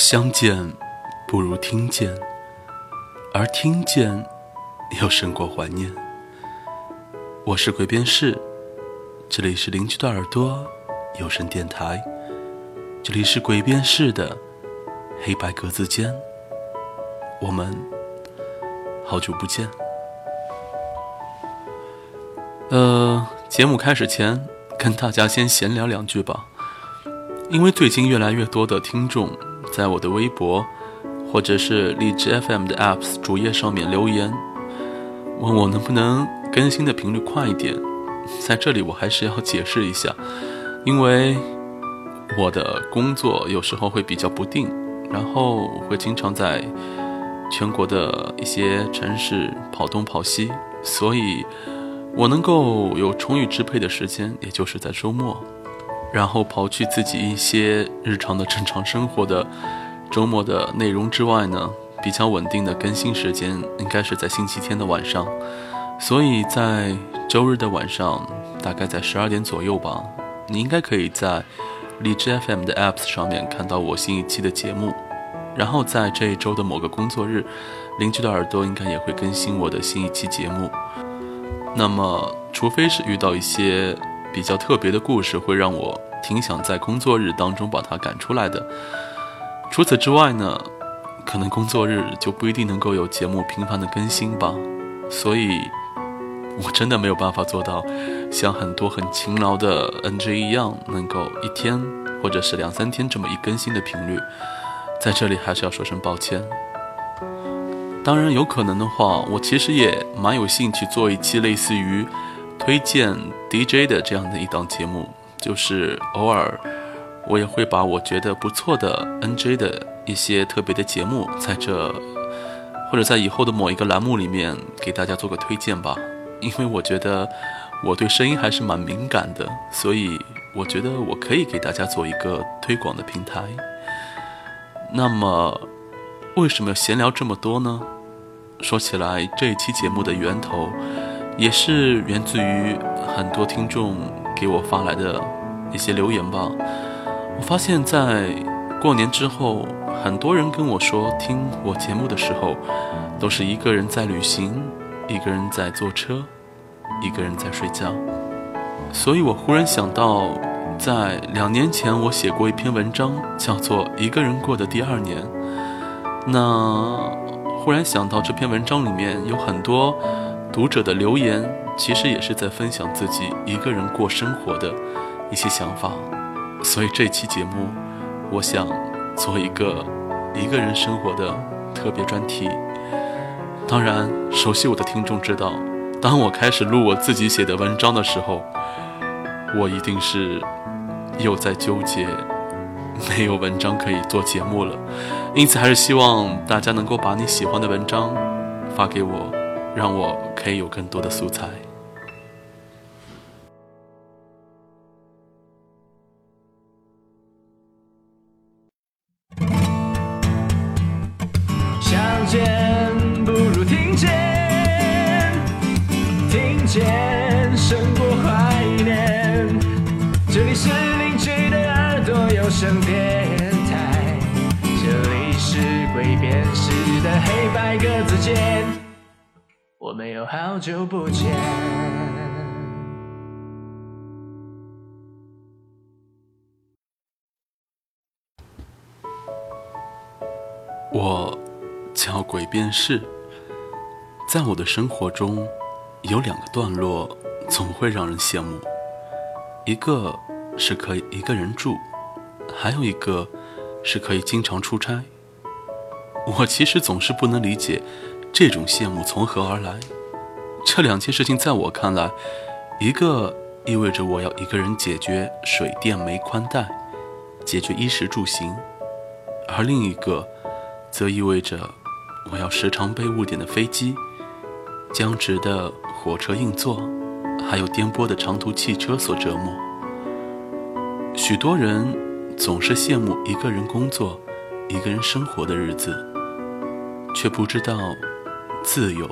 相见不如听见，而听见又胜过怀念。我是鬼边士，这里是邻居的耳朵有声电台，这里是鬼边士的黑白格子间，我们好久不见。呃，节目开始前，跟大家先闲聊两句吧。因为最近越来越多的听众在我的微博或者是荔枝 FM 的 Apps 主页上面留言，问我能不能更新的频率快一点。在这里我还是要解释一下，因为我的工作有时候会比较不定，然后会经常在全国的一些城市跑东跑西，所以。我能够有充裕支配的时间，也就是在周末，然后刨去自己一些日常的正常生活的周末的内容之外呢，比较稳定的更新时间应该是在星期天的晚上，所以在周日的晚上，大概在十二点左右吧，你应该可以在荔枝 FM 的 Apps 上面看到我新一期的节目，然后在这一周的某个工作日，邻居的耳朵应该也会更新我的新一期节目。那么，除非是遇到一些比较特别的故事，会让我挺想在工作日当中把它赶出来的。除此之外呢，可能工作日就不一定能够有节目频繁的更新吧。所以，我真的没有办法做到像很多很勤劳的 NG 一样，能够一天或者是两三天这么一更新的频率。在这里还是要说声抱歉。当然，有可能的话，我其实也蛮有兴趣做一期类似于推荐 DJ 的这样的一档节目，就是偶尔我也会把我觉得不错的 NJ 的一些特别的节目，在这或者在以后的某一个栏目里面给大家做个推荐吧。因为我觉得我对声音还是蛮敏感的，所以我觉得我可以给大家做一个推广的平台。那么。为什么要闲聊这么多呢？说起来，这一期节目的源头，也是源自于很多听众给我发来的一些留言吧。我发现，在过年之后，很多人跟我说，听我节目的时候，都是一个人在旅行，一个人在坐车，一个人在睡觉。所以我忽然想到，在两年前，我写过一篇文章，叫做《一个人过的第二年》。那忽然想到这篇文章里面有很多读者的留言，其实也是在分享自己一个人过生活的一些想法，所以这期节目我想做一个一个人生活的特别专题。当然，熟悉我的听众知道，当我开始录我自己写的文章的时候，我一定是又在纠结。没有文章可以做节目了，因此还是希望大家能够把你喜欢的文章发给我，让我可以有更多的素材。相见不如听见，听见胜过怀念。这里是邻居的耳朵有声电台，这里是鬼辨识的黑白格子，我们有好久不见。我叫鬼辨识，在我的生活中，有两个段落总会让人羡慕，一个是可以一个人住，还有一个是可以经常出差。我其实总是不能理解这种羡慕从何而来。这两件事情在我看来，一个意味着我要一个人解决水电煤宽带，解决衣食住行，而另一个。则意味着我要时常被误点的飞机、僵直的火车硬座，还有颠簸的长途汽车所折磨。许多人总是羡慕一个人工作、一个人生活的日子，却不知道自由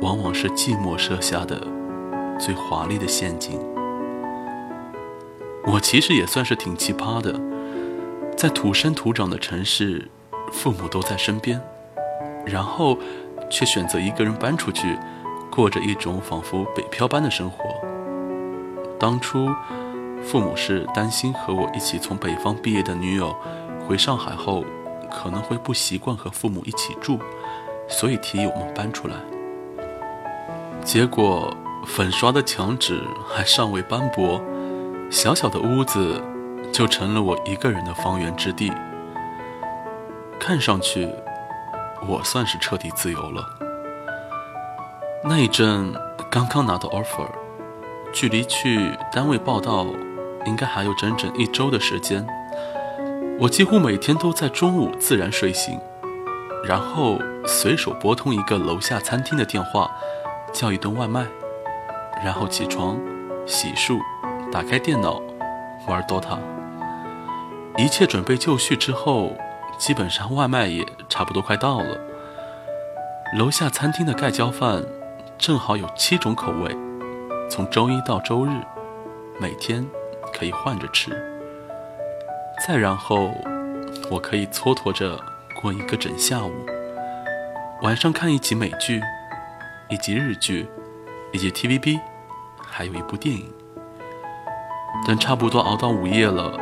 往往是寂寞设下的最华丽的陷阱。我其实也算是挺奇葩的。在土生土长的城市，父母都在身边，然后却选择一个人搬出去，过着一种仿佛北漂般的生活。当初，父母是担心和我一起从北方毕业的女友回上海后，可能会不习惯和父母一起住，所以提议我们搬出来。结果，粉刷的墙纸还尚未斑驳，小小的屋子。就成了我一个人的方圆之地。看上去，我算是彻底自由了。那一阵刚刚拿到 offer，距离去单位报道应该还有整整一周的时间。我几乎每天都在中午自然睡醒，然后随手拨通一个楼下餐厅的电话，叫一顿外卖，然后起床、洗漱、打开电脑，玩 DOTA。一切准备就绪之后，基本上外卖也差不多快到了。楼下餐厅的盖浇饭正好有七种口味，从周一到周日，每天可以换着吃。再然后，我可以蹉跎着过一个整下午，晚上看一集美剧，一集日剧，以及 TVB，还有一部电影。等差不多熬到午夜了。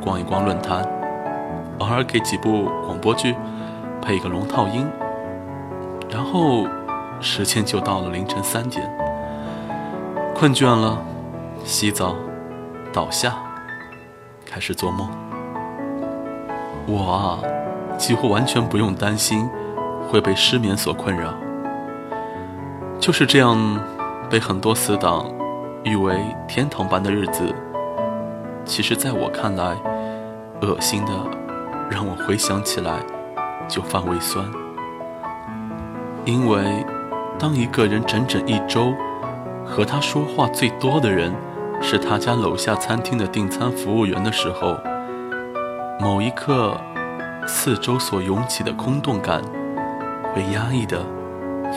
逛一逛论坛，偶尔给几部广播剧配一个龙套音，然后时间就到了凌晨三点。困倦了，洗澡，倒下，开始做梦。我啊，几乎完全不用担心会被失眠所困扰，就是这样被很多死党誉为天堂般的日子。其实，在我看来，恶心的，让我回想起来就犯胃酸。因为，当一个人整整一周和他说话最多的人是他家楼下餐厅的订餐服务员的时候，某一刻，四周所涌起的空洞感，被压抑的，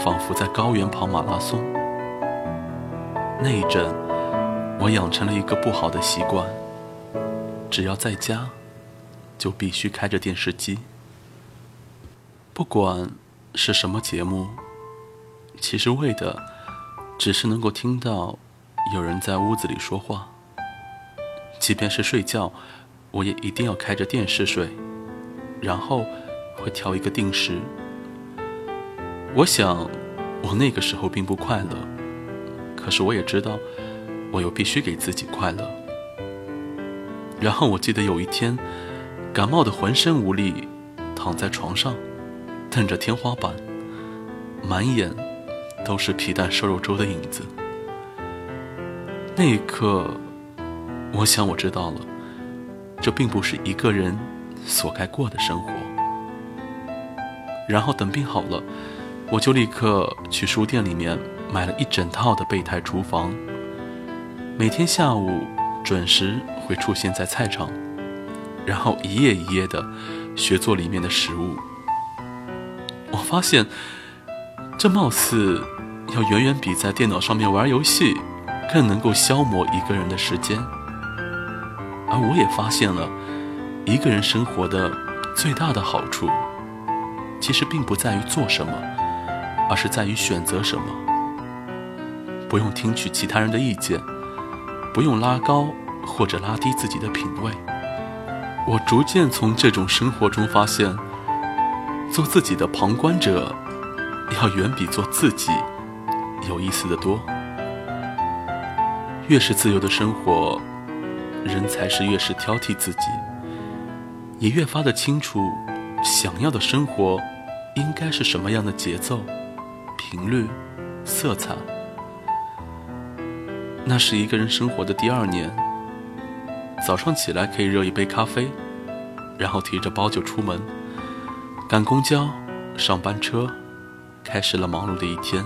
仿佛在高原跑马拉松。那一阵，我养成了一个不好的习惯。只要在家，就必须开着电视机。不管是什么节目，其实为的只是能够听到有人在屋子里说话。即便是睡觉，我也一定要开着电视睡，然后会调一个定时。我想，我那个时候并不快乐，可是我也知道，我又必须给自己快乐。然后我记得有一天，感冒的浑身无力，躺在床上，瞪着天花板，满眼都是皮蛋瘦肉粥的影子。那一刻，我想我知道了，这并不是一个人所该过的生活。然后等病好了，我就立刻去书店里面买了一整套的备胎厨房，每天下午准时。会出现在菜场，然后一页一页的学做里面的食物。我发现，这貌似要远远比在电脑上面玩游戏更能够消磨一个人的时间。而我也发现了，一个人生活的最大的好处，其实并不在于做什么，而是在于选择什么。不用听取其他人的意见，不用拉高。或者拉低自己的品味，我逐渐从这种生活中发现，做自己的旁观者，要远比做自己有意思的多。越是自由的生活，人才是越是挑剔自己，也越发的清楚，想要的生活应该是什么样的节奏、频率、色彩。那是一个人生活的第二年。早上起来可以热一杯咖啡，然后提着包就出门，赶公交、上班车，开始了忙碌的一天。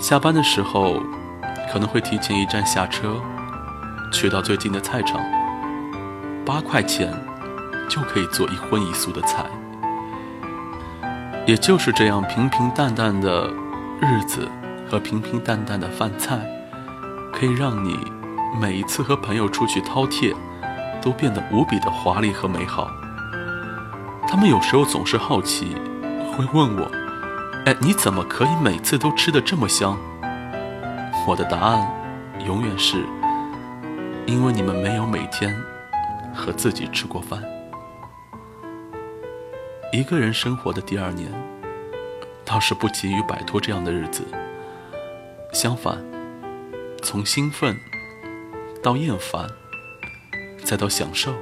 下班的时候，可能会提前一站下车，去到最近的菜场，八块钱就可以做一荤一素的菜。也就是这样平平淡淡的日子和平平淡淡的饭菜，可以让你。每一次和朋友出去饕餮，都变得无比的华丽和美好。他们有时候总是好奇，会问我：“哎，你怎么可以每次都吃得这么香？”我的答案永远是：因为你们没有每天和自己吃过饭。一个人生活的第二年，倒是不急于摆脱这样的日子。相反，从兴奋到厌烦，再到享受，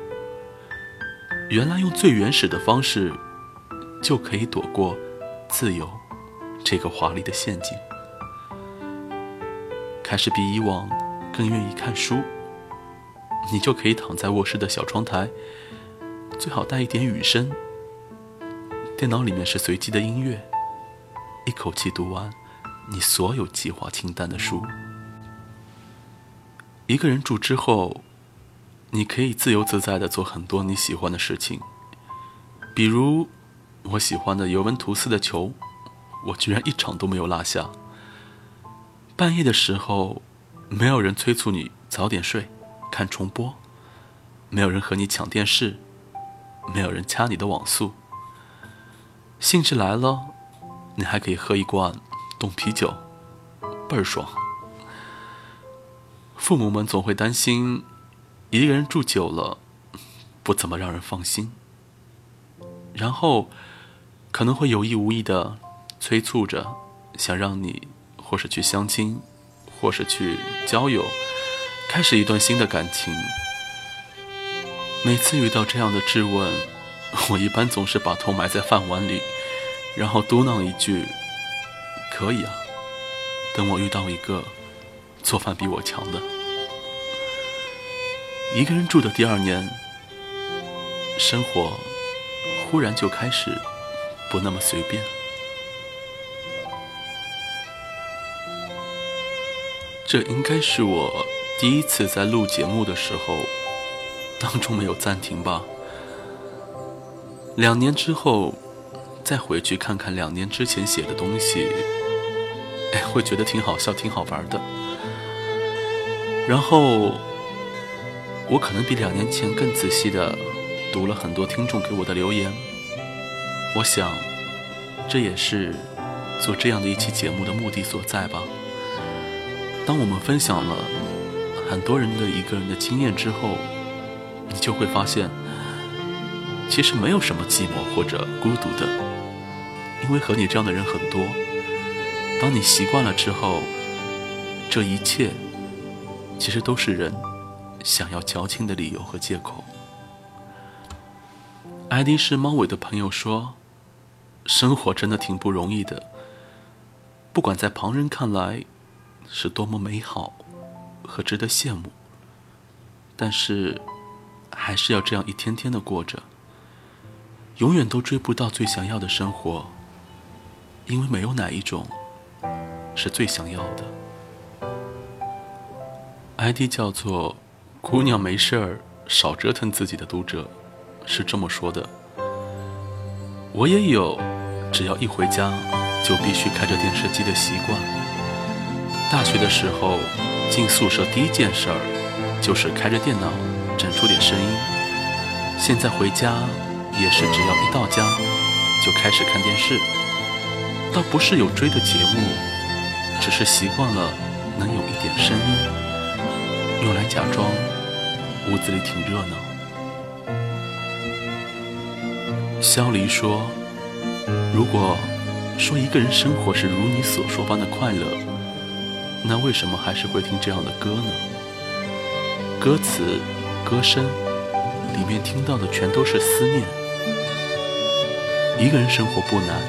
原来用最原始的方式，就可以躲过自由这个华丽的陷阱。开始比以往更愿意看书，你就可以躺在卧室的小窗台，最好带一点雨声。电脑里面是随机的音乐，一口气读完你所有计划清单的书。一个人住之后，你可以自由自在的做很多你喜欢的事情，比如我喜欢的尤文图斯的球，我居然一场都没有落下。半夜的时候，没有人催促你早点睡，看重播，没有人和你抢电视，没有人掐你的网速。兴致来了，你还可以喝一罐冻啤酒，倍儿爽。父母们总会担心，一个人住久了，不怎么让人放心，然后可能会有意无意的催促着，想让你或是去相亲，或是去交友，开始一段新的感情。每次遇到这样的质问，我一般总是把头埋在饭碗里。然后嘟囔一句：“可以啊，等我遇到一个做饭比我强的。”一个人住的第二年，生活忽然就开始不那么随便。这应该是我第一次在录节目的时候，当中没有暂停吧？两年之后。再回去看看两年之前写的东西，哎，会觉得挺好笑、挺好玩的。然后，我可能比两年前更仔细的读了很多听众给我的留言。我想，这也是做这样的一期节目的目的所在吧。当我们分享了很多人的一个人的经验之后，你就会发现，其实没有什么寂寞或者孤独的。因为和你这样的人很多，当你习惯了之后，这一切其实都是人想要矫情的理由和借口。艾迪是猫尾的朋友说：“生活真的挺不容易的，不管在旁人看来是多么美好和值得羡慕，但是还是要这样一天天的过着，永远都追不到最想要的生活。”因为没有哪一种是最想要的。ID 叫做“姑娘没事儿少折腾自己的读者”，是这么说的。我也有，只要一回家就必须开着电视机的习惯。大学的时候进宿舍第一件事儿就是开着电脑整出点声音。现在回家也是只要一到家就开始看电视。倒不是有追的节目，只是习惯了能有一点声音，用来假装屋子里挺热闹。萧离说：“如果说一个人生活是如你所说般的快乐，那为什么还是会听这样的歌呢？歌词、歌声里面听到的全都是思念。一个人生活不难。”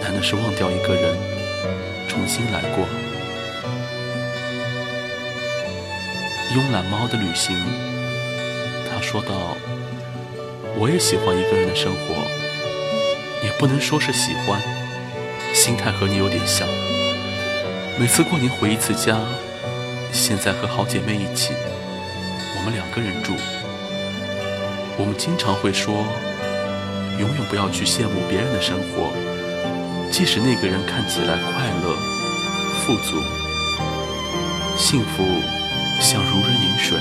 难的是忘掉一个人，重新来过。慵懒猫的旅行，他说道：“我也喜欢一个人的生活，也不能说是喜欢，心态和你有点像。每次过年回一次家，现在和好姐妹一起，我们两个人住。我们经常会说，永远不要去羡慕别人的生活。”即使那个人看起来快乐、富足、幸福，像如人饮水，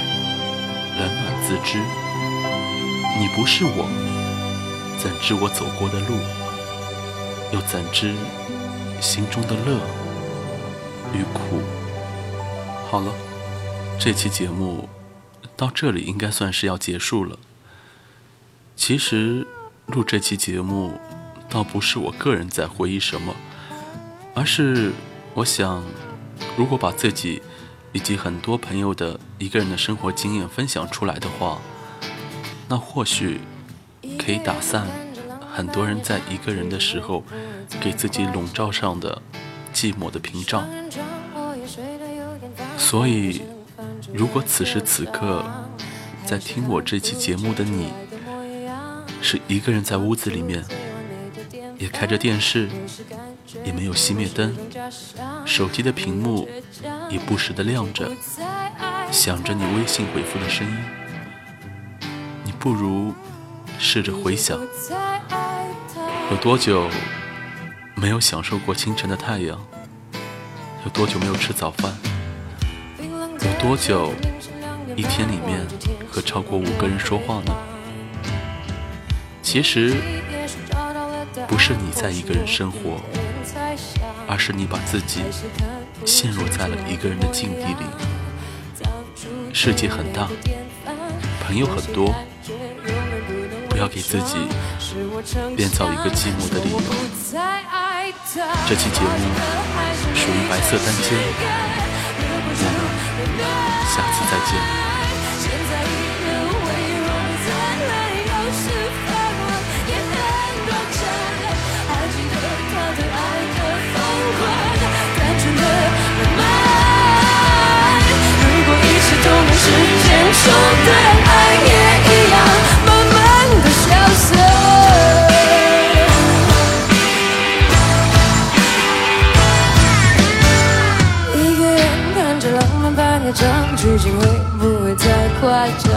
冷暖自知。你不是我，怎知我走过的路？又怎知心中的乐与苦？好了，这期节目到这里应该算是要结束了。其实录这期节目，倒不是我个人在回忆什么，而是我想，如果把自己以及很多朋友的一个人的生活经验分享出来的话，那或许可以打散很多人在一个人的时候给自己笼罩上的寂寞的屏障。所以，如果此时此刻在听我这期节目的你，是一个人在屋子里面，也开着电视，也没有熄灭灯，手机的屏幕也不时的亮着，想着你微信回复的声音。你不如试着回想，有多久没有享受过清晨的太阳？有多久没有吃早饭？有多久一天里面和超过五个人说话呢？其实不是你在一个人生活，而是你把自己陷入在了一个人的境地里。世界很大，朋友很多，不要给自己编造一个寂寞的理由。这期节目属于白色单间，我们下次再见。时间说的，爱也一样，慢慢的消散。一个人看着浪漫半夜场，剧情会不会太夸张？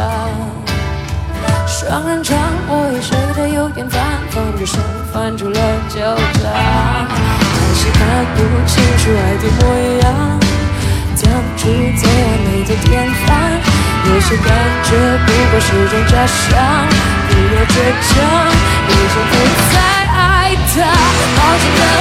双人床，我也睡得有点烦，翻着身翻出了旧账，还是看不清楚爱的模样，些感觉不过是种假象，不要倔强，已经不再爱他，抱歉的还是没真心。